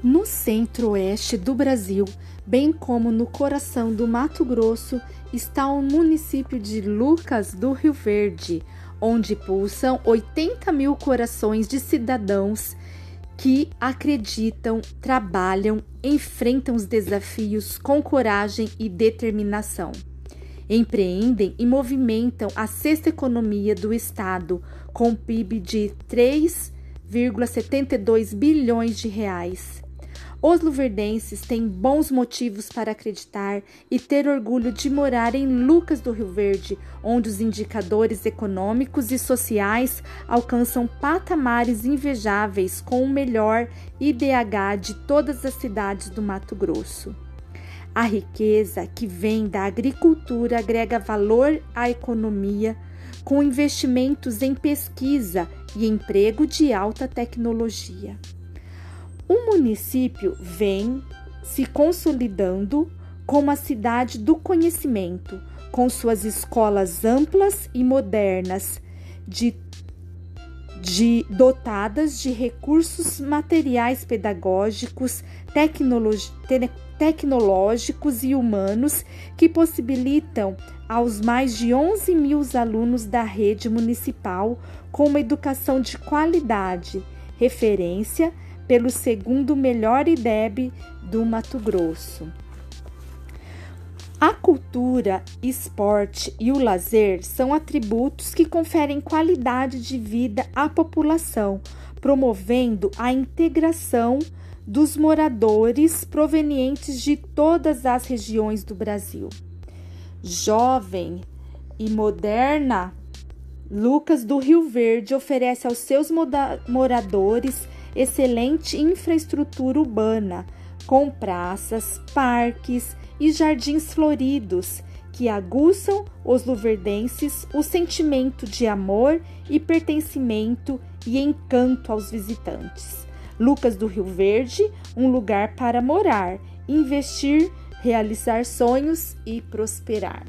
No centro-oeste do Brasil, bem como no coração do Mato Grosso, está o município de Lucas do Rio Verde, onde pulsam 80 mil corações de cidadãos que acreditam, trabalham, enfrentam os desafios com coragem e determinação. Empreendem e movimentam a sexta economia do Estado, com PIB de 3,72 bilhões de reais os luverdenses têm bons motivos para acreditar e ter orgulho de morar em Lucas do Rio Verde, onde os indicadores econômicos e sociais alcançam patamares invejáveis com o melhor IDH de todas as cidades do Mato Grosso. A riqueza que vem da agricultura agrega valor à economia com investimentos em pesquisa e emprego de alta tecnologia. O município vem se consolidando como a cidade do conhecimento, com suas escolas amplas e modernas, de, de, dotadas de recursos materiais pedagógicos, te, tecnológicos e humanos que possibilitam aos mais de 11 mil alunos da rede municipal com uma educação de qualidade, referência pelo segundo melhor IDEB do Mato Grosso. A cultura, esporte e o lazer são atributos que conferem qualidade de vida à população, promovendo a integração dos moradores provenientes de todas as regiões do Brasil. Jovem e moderna, Lucas do Rio Verde oferece aos seus moradores excelente infraestrutura urbana, com praças, parques e jardins floridos que aguçam os luverdenses o sentimento de amor e pertencimento e encanto aos visitantes. Lucas do Rio Verde, um lugar para morar, investir, realizar sonhos e prosperar.